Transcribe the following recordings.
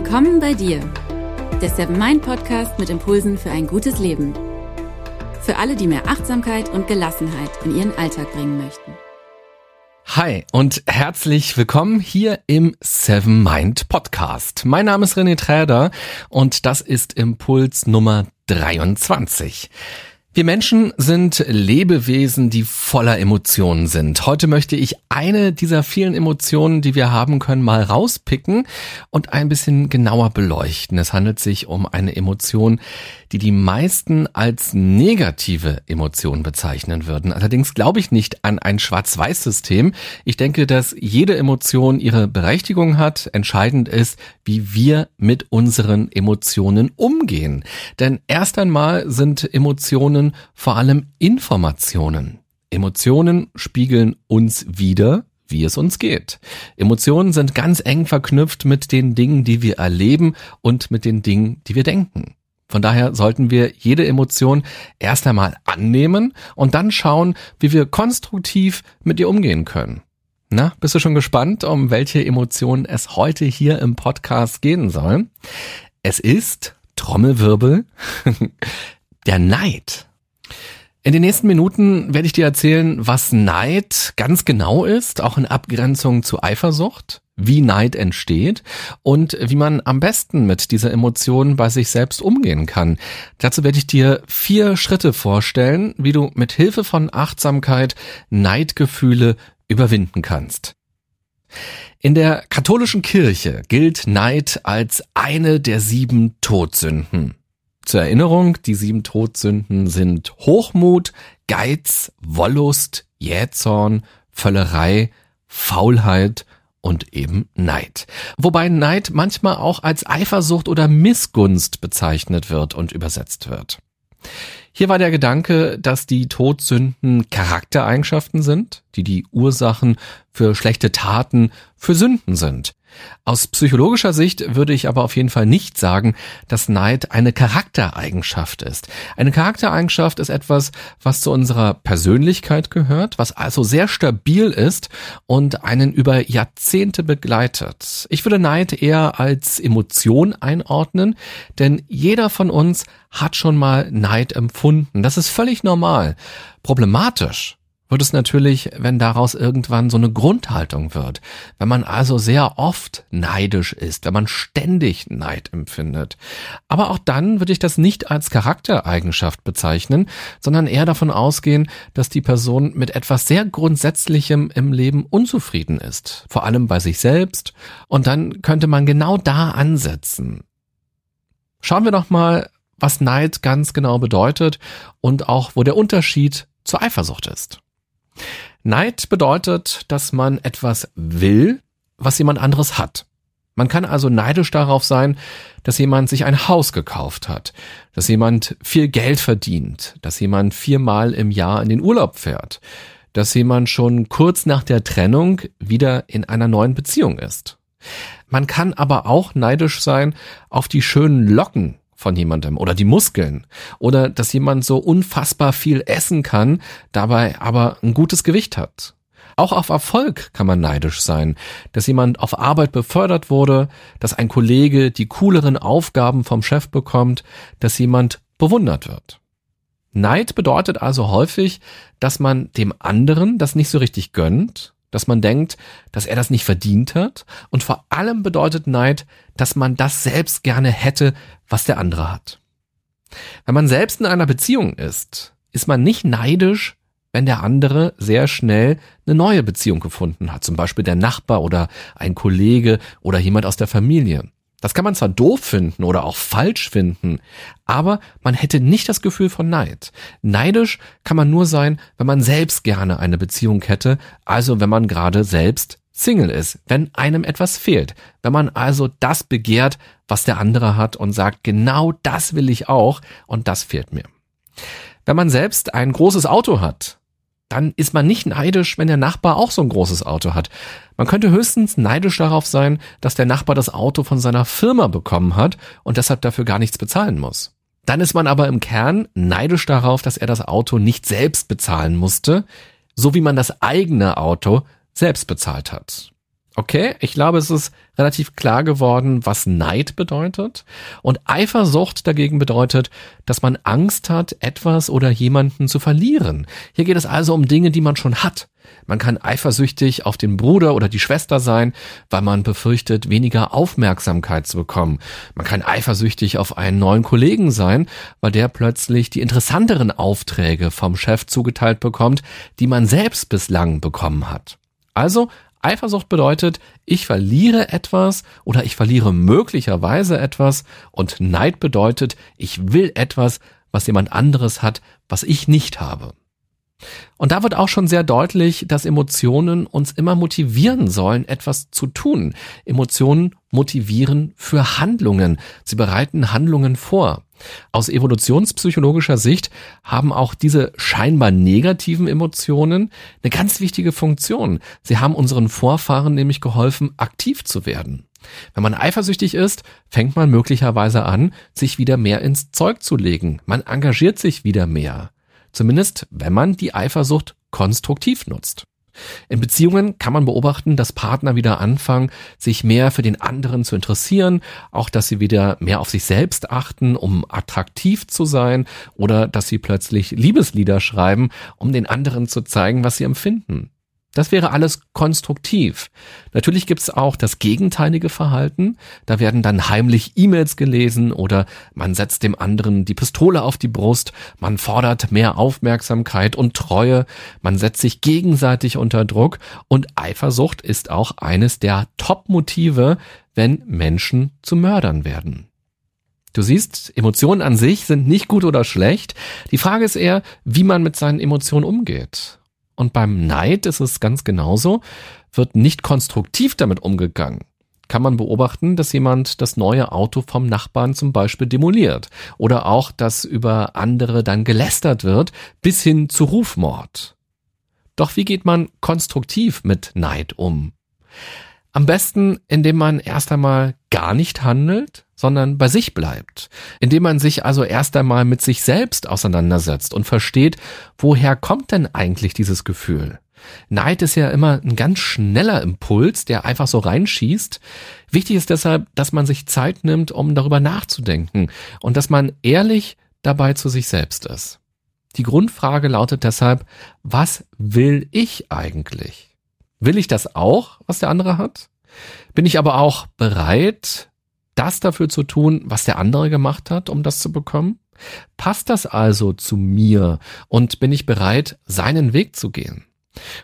Willkommen bei dir, der Seven Mind Podcast mit Impulsen für ein gutes Leben. Für alle, die mehr Achtsamkeit und Gelassenheit in ihren Alltag bringen möchten. Hi und herzlich willkommen hier im Seven Mind Podcast. Mein Name ist René Träder und das ist Impuls Nummer 23. Wir Menschen sind Lebewesen, die voller Emotionen sind. Heute möchte ich eine dieser vielen Emotionen, die wir haben können, mal rauspicken und ein bisschen genauer beleuchten. Es handelt sich um eine Emotion, die die meisten als negative Emotion bezeichnen würden. Allerdings glaube ich nicht an ein Schwarz-Weiß-System. Ich denke, dass jede Emotion ihre Berechtigung hat. Entscheidend ist, wie wir mit unseren Emotionen umgehen. Denn erst einmal sind Emotionen vor allem Informationen. Emotionen spiegeln uns wieder, wie es uns geht. Emotionen sind ganz eng verknüpft mit den Dingen, die wir erleben und mit den Dingen, die wir denken. Von daher sollten wir jede Emotion erst einmal annehmen und dann schauen, wie wir konstruktiv mit ihr umgehen können. Na, bist du schon gespannt, um welche Emotionen es heute hier im Podcast gehen soll? Es ist, Trommelwirbel, der Neid. In den nächsten Minuten werde ich dir erzählen, was Neid ganz genau ist, auch in Abgrenzung zu Eifersucht, wie Neid entsteht und wie man am besten mit dieser Emotion bei sich selbst umgehen kann. Dazu werde ich dir vier Schritte vorstellen, wie du mit Hilfe von Achtsamkeit Neidgefühle überwinden kannst. In der katholischen Kirche gilt Neid als eine der sieben Todsünden. Zur Erinnerung, die sieben Todsünden sind Hochmut, Geiz, Wollust, Jähzorn, Völlerei, Faulheit und eben Neid. Wobei Neid manchmal auch als Eifersucht oder Missgunst bezeichnet wird und übersetzt wird. Hier war der Gedanke, dass die Todsünden Charaktereigenschaften sind, die die Ursachen für schlechte Taten, für Sünden sind. Aus psychologischer Sicht würde ich aber auf jeden Fall nicht sagen, dass Neid eine Charaktereigenschaft ist. Eine Charaktereigenschaft ist etwas, was zu unserer Persönlichkeit gehört, was also sehr stabil ist und einen über Jahrzehnte begleitet. Ich würde Neid eher als Emotion einordnen, denn jeder von uns hat schon mal Neid empfunden. Das ist völlig normal. Problematisch wird es natürlich, wenn daraus irgendwann so eine Grundhaltung wird. Wenn man also sehr oft neidisch ist, wenn man ständig Neid empfindet. Aber auch dann würde ich das nicht als Charaktereigenschaft bezeichnen, sondern eher davon ausgehen, dass die Person mit etwas sehr Grundsätzlichem im Leben unzufrieden ist. Vor allem bei sich selbst. Und dann könnte man genau da ansetzen. Schauen wir doch mal, was Neid ganz genau bedeutet und auch wo der Unterschied zur Eifersucht ist. Neid bedeutet, dass man etwas will, was jemand anderes hat. Man kann also neidisch darauf sein, dass jemand sich ein Haus gekauft hat, dass jemand viel Geld verdient, dass jemand viermal im Jahr in den Urlaub fährt, dass jemand schon kurz nach der Trennung wieder in einer neuen Beziehung ist. Man kann aber auch neidisch sein auf die schönen Locken, von jemandem oder die Muskeln oder dass jemand so unfassbar viel essen kann, dabei aber ein gutes Gewicht hat. Auch auf Erfolg kann man neidisch sein, dass jemand auf Arbeit befördert wurde, dass ein Kollege die cooleren Aufgaben vom Chef bekommt, dass jemand bewundert wird. Neid bedeutet also häufig, dass man dem anderen das nicht so richtig gönnt dass man denkt, dass er das nicht verdient hat. Und vor allem bedeutet Neid, dass man das selbst gerne hätte, was der andere hat. Wenn man selbst in einer Beziehung ist, ist man nicht neidisch, wenn der andere sehr schnell eine neue Beziehung gefunden hat, zum Beispiel der Nachbar oder ein Kollege oder jemand aus der Familie. Das kann man zwar doof finden oder auch falsch finden, aber man hätte nicht das Gefühl von Neid. Neidisch kann man nur sein, wenn man selbst gerne eine Beziehung hätte, also wenn man gerade selbst Single ist, wenn einem etwas fehlt, wenn man also das begehrt, was der andere hat und sagt, genau das will ich auch und das fehlt mir. Wenn man selbst ein großes Auto hat, dann ist man nicht neidisch, wenn der Nachbar auch so ein großes Auto hat. Man könnte höchstens neidisch darauf sein, dass der Nachbar das Auto von seiner Firma bekommen hat und deshalb dafür gar nichts bezahlen muss. Dann ist man aber im Kern neidisch darauf, dass er das Auto nicht selbst bezahlen musste, so wie man das eigene Auto selbst bezahlt hat. Okay, ich glaube, es ist relativ klar geworden, was Neid bedeutet. Und Eifersucht dagegen bedeutet, dass man Angst hat, etwas oder jemanden zu verlieren. Hier geht es also um Dinge, die man schon hat. Man kann eifersüchtig auf den Bruder oder die Schwester sein, weil man befürchtet, weniger Aufmerksamkeit zu bekommen. Man kann eifersüchtig auf einen neuen Kollegen sein, weil der plötzlich die interessanteren Aufträge vom Chef zugeteilt bekommt, die man selbst bislang bekommen hat. Also Eifersucht bedeutet, ich verliere etwas oder ich verliere möglicherweise etwas und Neid bedeutet, ich will etwas, was jemand anderes hat, was ich nicht habe. Und da wird auch schon sehr deutlich, dass Emotionen uns immer motivieren sollen, etwas zu tun. Emotionen motivieren für Handlungen. Sie bereiten Handlungen vor. Aus evolutionspsychologischer Sicht haben auch diese scheinbar negativen Emotionen eine ganz wichtige Funktion. Sie haben unseren Vorfahren nämlich geholfen, aktiv zu werden. Wenn man eifersüchtig ist, fängt man möglicherweise an, sich wieder mehr ins Zeug zu legen. Man engagiert sich wieder mehr. Zumindest wenn man die Eifersucht konstruktiv nutzt. In Beziehungen kann man beobachten, dass Partner wieder anfangen, sich mehr für den anderen zu interessieren, auch dass sie wieder mehr auf sich selbst achten, um attraktiv zu sein, oder dass sie plötzlich Liebeslieder schreiben, um den anderen zu zeigen, was sie empfinden. Das wäre alles konstruktiv. Natürlich gibt's auch das gegenteilige Verhalten. Da werden dann heimlich E-Mails gelesen oder man setzt dem anderen die Pistole auf die Brust, man fordert mehr Aufmerksamkeit und Treue, man setzt sich gegenseitig unter Druck und Eifersucht ist auch eines der Top-Motive, wenn Menschen zu Mördern werden. Du siehst, Emotionen an sich sind nicht gut oder schlecht. Die Frage ist eher, wie man mit seinen Emotionen umgeht. Und beim Neid ist es ganz genauso, wird nicht konstruktiv damit umgegangen. Kann man beobachten, dass jemand das neue Auto vom Nachbarn zum Beispiel demoliert oder auch, dass über andere dann gelästert wird, bis hin zu Rufmord. Doch wie geht man konstruktiv mit Neid um? Am besten, indem man erst einmal gar nicht handelt, sondern bei sich bleibt, indem man sich also erst einmal mit sich selbst auseinandersetzt und versteht, woher kommt denn eigentlich dieses Gefühl? Neid ist ja immer ein ganz schneller Impuls, der einfach so reinschießt. Wichtig ist deshalb, dass man sich Zeit nimmt, um darüber nachzudenken und dass man ehrlich dabei zu sich selbst ist. Die Grundfrage lautet deshalb, was will ich eigentlich? Will ich das auch, was der andere hat? Bin ich aber auch bereit, das dafür zu tun, was der andere gemacht hat, um das zu bekommen? Passt das also zu mir und bin ich bereit, seinen Weg zu gehen?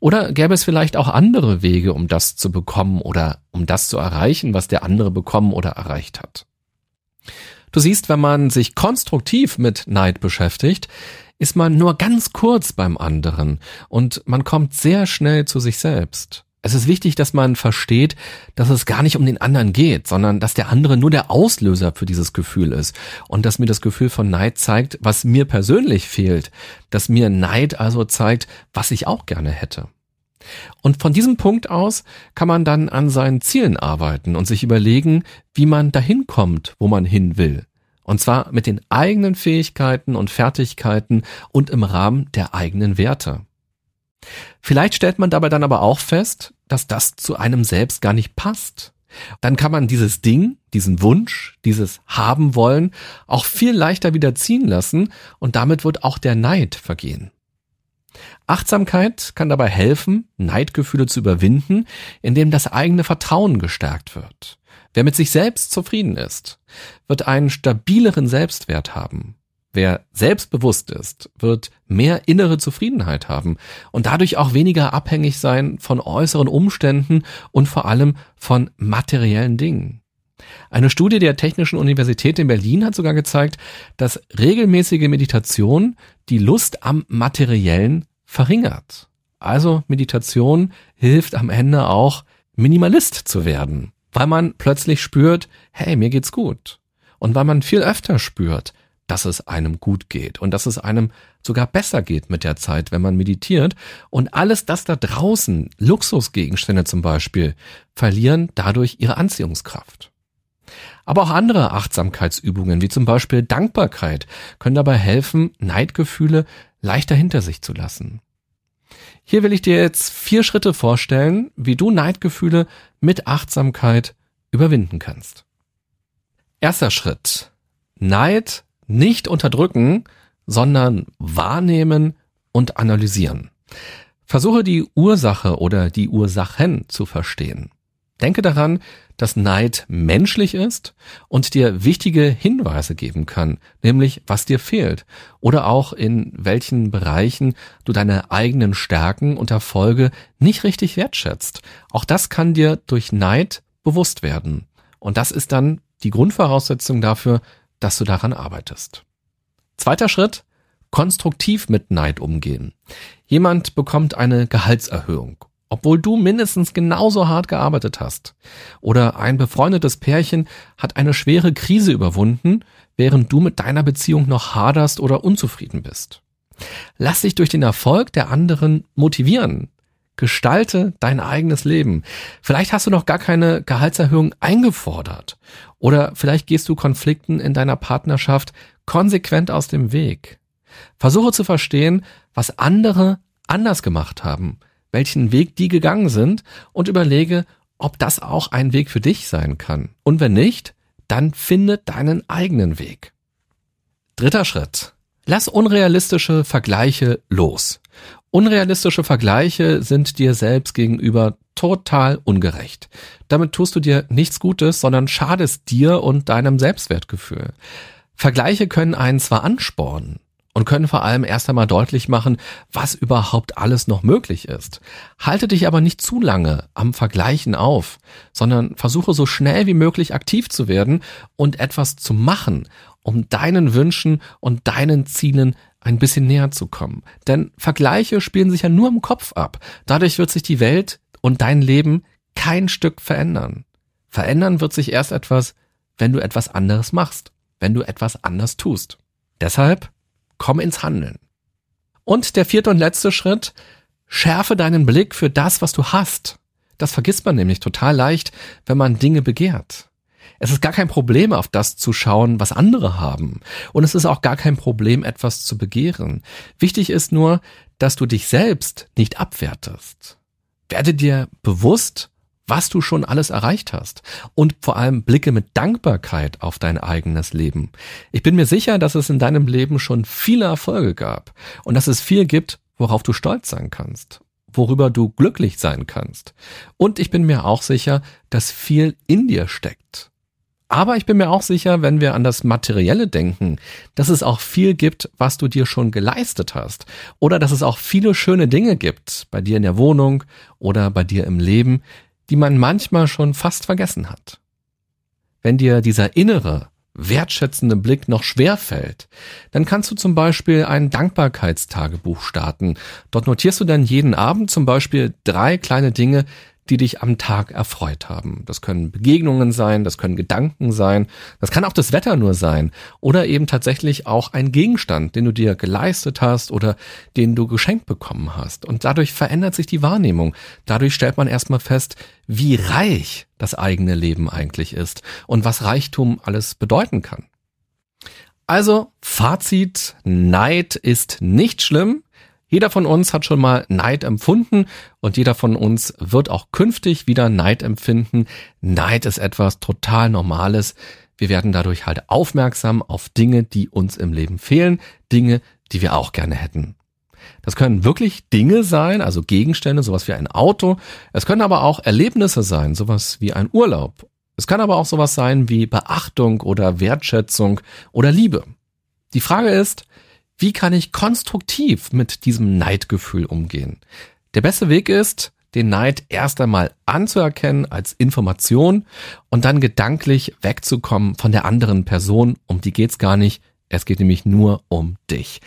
Oder gäbe es vielleicht auch andere Wege, um das zu bekommen oder um das zu erreichen, was der andere bekommen oder erreicht hat? Du siehst, wenn man sich konstruktiv mit Neid beschäftigt, ist man nur ganz kurz beim anderen und man kommt sehr schnell zu sich selbst. Es ist wichtig, dass man versteht, dass es gar nicht um den anderen geht, sondern dass der andere nur der Auslöser für dieses Gefühl ist und dass mir das Gefühl von Neid zeigt, was mir persönlich fehlt, dass mir Neid also zeigt, was ich auch gerne hätte. Und von diesem Punkt aus kann man dann an seinen Zielen arbeiten und sich überlegen, wie man dahin kommt, wo man hin will. Und zwar mit den eigenen Fähigkeiten und Fertigkeiten und im Rahmen der eigenen Werte. Vielleicht stellt man dabei dann aber auch fest, dass das zu einem selbst gar nicht passt. Dann kann man dieses Ding, diesen Wunsch, dieses haben wollen auch viel leichter wieder ziehen lassen und damit wird auch der Neid vergehen. Achtsamkeit kann dabei helfen, Neidgefühle zu überwinden, indem das eigene Vertrauen gestärkt wird. Wer mit sich selbst zufrieden ist, wird einen stabileren Selbstwert haben. Wer selbstbewusst ist, wird mehr innere Zufriedenheit haben und dadurch auch weniger abhängig sein von äußeren Umständen und vor allem von materiellen Dingen. Eine Studie der Technischen Universität in Berlin hat sogar gezeigt, dass regelmäßige Meditation die Lust am Materiellen verringert. Also Meditation hilft am Ende auch, Minimalist zu werden, weil man plötzlich spürt, hey, mir geht's gut. Und weil man viel öfter spürt, dass es einem gut geht und dass es einem sogar besser geht mit der Zeit, wenn man meditiert. Und alles das da draußen, Luxusgegenstände zum Beispiel, verlieren dadurch ihre Anziehungskraft. Aber auch andere Achtsamkeitsübungen, wie zum Beispiel Dankbarkeit, können dabei helfen, Neidgefühle leichter hinter sich zu lassen. Hier will ich dir jetzt vier Schritte vorstellen, wie du Neidgefühle mit Achtsamkeit überwinden kannst. Erster Schritt. Neid nicht unterdrücken, sondern wahrnehmen und analysieren. Versuche die Ursache oder die Ursachen zu verstehen. Denke daran, dass Neid menschlich ist und dir wichtige Hinweise geben kann, nämlich was dir fehlt oder auch in welchen Bereichen du deine eigenen Stärken und Erfolge nicht richtig wertschätzt. Auch das kann dir durch Neid bewusst werden. Und das ist dann die Grundvoraussetzung dafür, dass du daran arbeitest. Zweiter Schritt, konstruktiv mit Neid umgehen. Jemand bekommt eine Gehaltserhöhung obwohl du mindestens genauso hart gearbeitet hast. Oder ein befreundetes Pärchen hat eine schwere Krise überwunden, während du mit deiner Beziehung noch haderst oder unzufrieden bist. Lass dich durch den Erfolg der anderen motivieren. Gestalte dein eigenes Leben. Vielleicht hast du noch gar keine Gehaltserhöhung eingefordert. Oder vielleicht gehst du Konflikten in deiner Partnerschaft konsequent aus dem Weg. Versuche zu verstehen, was andere anders gemacht haben welchen Weg die gegangen sind und überlege, ob das auch ein Weg für dich sein kann. Und wenn nicht, dann finde deinen eigenen Weg. Dritter Schritt. Lass unrealistische Vergleiche los. Unrealistische Vergleiche sind dir selbst gegenüber total ungerecht. Damit tust du dir nichts Gutes, sondern schadest dir und deinem Selbstwertgefühl. Vergleiche können einen zwar anspornen, und können vor allem erst einmal deutlich machen, was überhaupt alles noch möglich ist. Halte dich aber nicht zu lange am Vergleichen auf, sondern versuche so schnell wie möglich aktiv zu werden und etwas zu machen, um deinen Wünschen und deinen Zielen ein bisschen näher zu kommen. Denn Vergleiche spielen sich ja nur im Kopf ab. Dadurch wird sich die Welt und dein Leben kein Stück verändern. Verändern wird sich erst etwas, wenn du etwas anderes machst, wenn du etwas anders tust. Deshalb komm ins Handeln. Und der vierte und letzte Schritt, schärfe deinen Blick für das, was du hast. Das vergisst man nämlich total leicht, wenn man Dinge begehrt. Es ist gar kein Problem, auf das zu schauen, was andere haben. Und es ist auch gar kein Problem, etwas zu begehren. Wichtig ist nur, dass du dich selbst nicht abwertest. Werde dir bewusst, was du schon alles erreicht hast und vor allem blicke mit Dankbarkeit auf dein eigenes Leben. Ich bin mir sicher, dass es in deinem Leben schon viele Erfolge gab und dass es viel gibt, worauf du stolz sein kannst, worüber du glücklich sein kannst. Und ich bin mir auch sicher, dass viel in dir steckt. Aber ich bin mir auch sicher, wenn wir an das Materielle denken, dass es auch viel gibt, was du dir schon geleistet hast. Oder dass es auch viele schöne Dinge gibt, bei dir in der Wohnung oder bei dir im Leben, die man manchmal schon fast vergessen hat. Wenn dir dieser innere, wertschätzende Blick noch schwer fällt, dann kannst du zum Beispiel ein Dankbarkeitstagebuch starten. Dort notierst du dann jeden Abend zum Beispiel drei kleine Dinge, die dich am Tag erfreut haben. Das können Begegnungen sein, das können Gedanken sein, das kann auch das Wetter nur sein oder eben tatsächlich auch ein Gegenstand, den du dir geleistet hast oder den du geschenkt bekommen hast. Und dadurch verändert sich die Wahrnehmung. Dadurch stellt man erstmal fest, wie reich das eigene Leben eigentlich ist und was Reichtum alles bedeuten kann. Also, Fazit, Neid ist nicht schlimm, jeder von uns hat schon mal Neid empfunden und jeder von uns wird auch künftig wieder Neid empfinden. Neid ist etwas total Normales. Wir werden dadurch halt aufmerksam auf Dinge, die uns im Leben fehlen, Dinge, die wir auch gerne hätten. Das können wirklich Dinge sein, also Gegenstände, sowas wie ein Auto. Es können aber auch Erlebnisse sein, sowas wie ein Urlaub. Es kann aber auch sowas sein wie Beachtung oder Wertschätzung oder Liebe. Die Frage ist, wie kann ich konstruktiv mit diesem Neidgefühl umgehen? Der beste Weg ist, den Neid erst einmal anzuerkennen als Information und dann gedanklich wegzukommen von der anderen Person. Um die geht's gar nicht. Es geht nämlich nur um dich.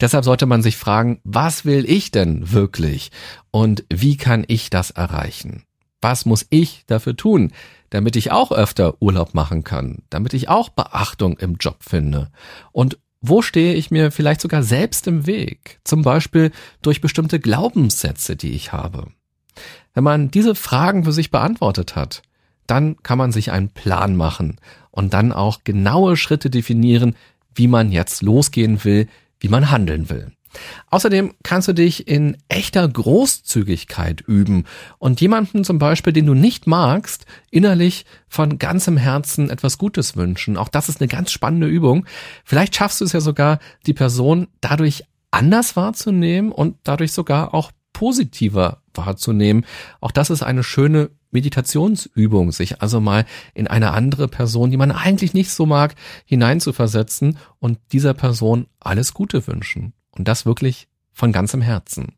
Deshalb sollte man sich fragen, was will ich denn wirklich? Und wie kann ich das erreichen? Was muss ich dafür tun, damit ich auch öfter Urlaub machen kann, damit ich auch Beachtung im Job finde? Und wo stehe ich mir vielleicht sogar selbst im Weg? Zum Beispiel durch bestimmte Glaubenssätze, die ich habe. Wenn man diese Fragen für sich beantwortet hat, dann kann man sich einen Plan machen und dann auch genaue Schritte definieren, wie man jetzt losgehen will, wie man handeln will. Außerdem kannst du dich in echter Großzügigkeit üben und jemanden zum Beispiel, den du nicht magst, innerlich von ganzem Herzen etwas Gutes wünschen. Auch das ist eine ganz spannende Übung. Vielleicht schaffst du es ja sogar, die Person dadurch anders wahrzunehmen und dadurch sogar auch positiver wahrzunehmen. Auch das ist eine schöne Meditationsübung, sich also mal in eine andere Person, die man eigentlich nicht so mag, hineinzuversetzen und dieser Person alles Gute wünschen. Und das wirklich von ganzem Herzen.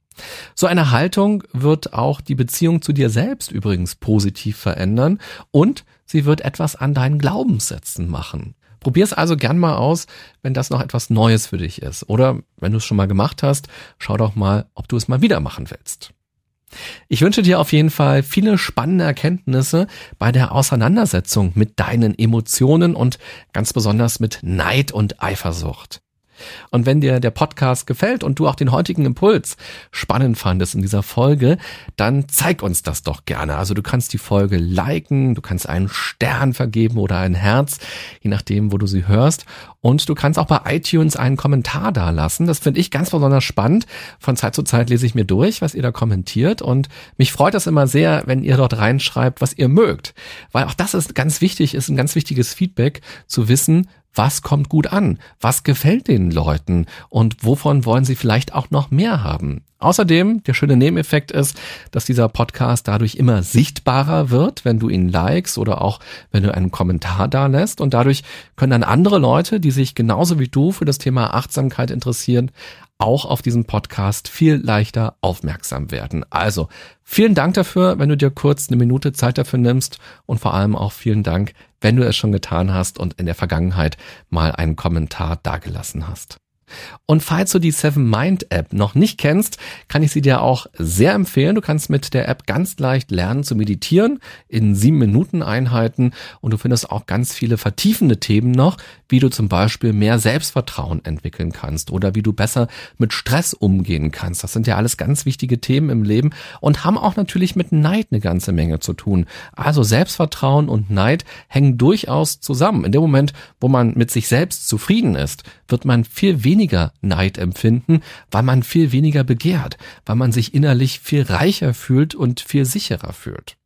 So eine Haltung wird auch die Beziehung zu dir selbst übrigens positiv verändern und sie wird etwas an deinen Glaubenssätzen machen. Probier es also gern mal aus, wenn das noch etwas Neues für dich ist. Oder wenn du es schon mal gemacht hast, schau doch mal, ob du es mal wieder machen willst. Ich wünsche dir auf jeden Fall viele spannende Erkenntnisse bei der Auseinandersetzung mit deinen Emotionen und ganz besonders mit Neid und Eifersucht. Und wenn dir der Podcast gefällt und du auch den heutigen Impuls spannend fandest in dieser Folge, dann zeig uns das doch gerne. Also du kannst die Folge liken, du kannst einen Stern vergeben oder ein Herz, je nachdem, wo du sie hörst. Und du kannst auch bei iTunes einen Kommentar da lassen. Das finde ich ganz besonders spannend. Von Zeit zu Zeit lese ich mir durch, was ihr da kommentiert. Und mich freut das immer sehr, wenn ihr dort reinschreibt, was ihr mögt. Weil auch das ist ganz wichtig, ist ein ganz wichtiges Feedback zu wissen, was kommt gut an, was gefällt den Leuten und wovon wollen sie vielleicht auch noch mehr haben. Außerdem, der schöne Nebeneffekt ist, dass dieser Podcast dadurch immer sichtbarer wird, wenn du ihn likest oder auch wenn du einen Kommentar da lässt. Und dadurch können dann andere Leute, die sich genauso wie du für das Thema Achtsamkeit interessieren, auch auf diesen Podcast viel leichter aufmerksam werden. Also vielen Dank dafür, wenn du dir kurz eine Minute Zeit dafür nimmst und vor allem auch vielen Dank, wenn du es schon getan hast und in der Vergangenheit mal einen Kommentar dagelassen hast. Und falls du die Seven Mind App noch nicht kennst, kann ich sie dir auch sehr empfehlen. Du kannst mit der App ganz leicht lernen zu meditieren in sieben Minuten Einheiten und du findest auch ganz viele vertiefende Themen noch, wie du zum Beispiel mehr Selbstvertrauen entwickeln kannst oder wie du besser mit Stress umgehen kannst. Das sind ja alles ganz wichtige Themen im Leben und haben auch natürlich mit Neid eine ganze Menge zu tun. Also Selbstvertrauen und Neid hängen durchaus zusammen. In dem Moment, wo man mit sich selbst zufrieden ist, wird man viel weniger weniger Neid empfinden, weil man viel weniger begehrt, weil man sich innerlich viel reicher fühlt und viel sicherer fühlt.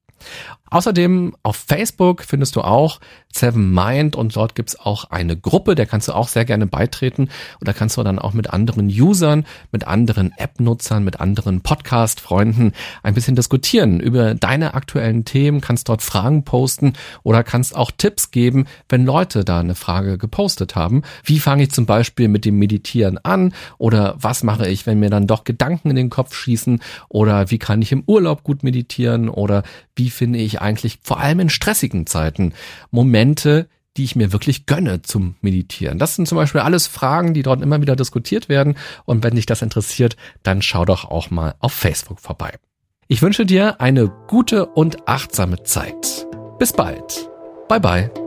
Außerdem auf Facebook findest du auch Seven Mind und dort gibt's auch eine Gruppe, der kannst du auch sehr gerne beitreten. Und da kannst du dann auch mit anderen Usern, mit anderen App-Nutzern, mit anderen Podcast-Freunden ein bisschen diskutieren. Über deine aktuellen Themen, kannst dort Fragen posten oder kannst auch Tipps geben, wenn Leute da eine Frage gepostet haben. Wie fange ich zum Beispiel mit dem Meditieren an? Oder was mache ich, wenn mir dann doch Gedanken in den Kopf schießen? Oder wie kann ich im Urlaub gut meditieren? Oder wie finde ich eigentlich vor allem in stressigen Zeiten Momente, die ich mir wirklich gönne zum Meditieren? Das sind zum Beispiel alles Fragen, die dort immer wieder diskutiert werden. Und wenn dich das interessiert, dann schau doch auch mal auf Facebook vorbei. Ich wünsche dir eine gute und achtsame Zeit. Bis bald. Bye bye.